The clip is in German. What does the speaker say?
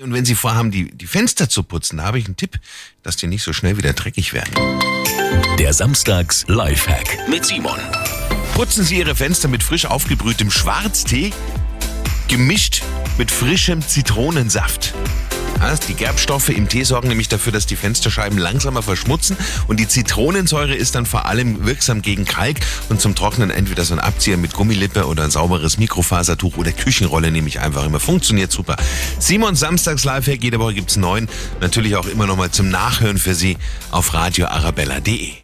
Und wenn Sie vorhaben, die, die Fenster zu putzen, habe ich einen Tipp, dass die nicht so schnell wieder dreckig werden. Der Samstags Lifehack mit Simon. Putzen Sie Ihre Fenster mit frisch aufgebrühtem Schwarztee, gemischt mit frischem Zitronensaft. Ja, die Gerbstoffe im Tee sorgen nämlich dafür, dass die Fensterscheiben langsamer verschmutzen und die Zitronensäure ist dann vor allem wirksam gegen Kalk und zum Trocknen entweder so ein Abzieher mit Gummilippe oder ein sauberes Mikrofasertuch oder Küchenrolle nehme ich einfach immer. Funktioniert super. Simon Samstags Lifehack, jede Woche gibt's neun. Natürlich auch immer noch mal zum Nachhören für Sie auf radioarabella.de.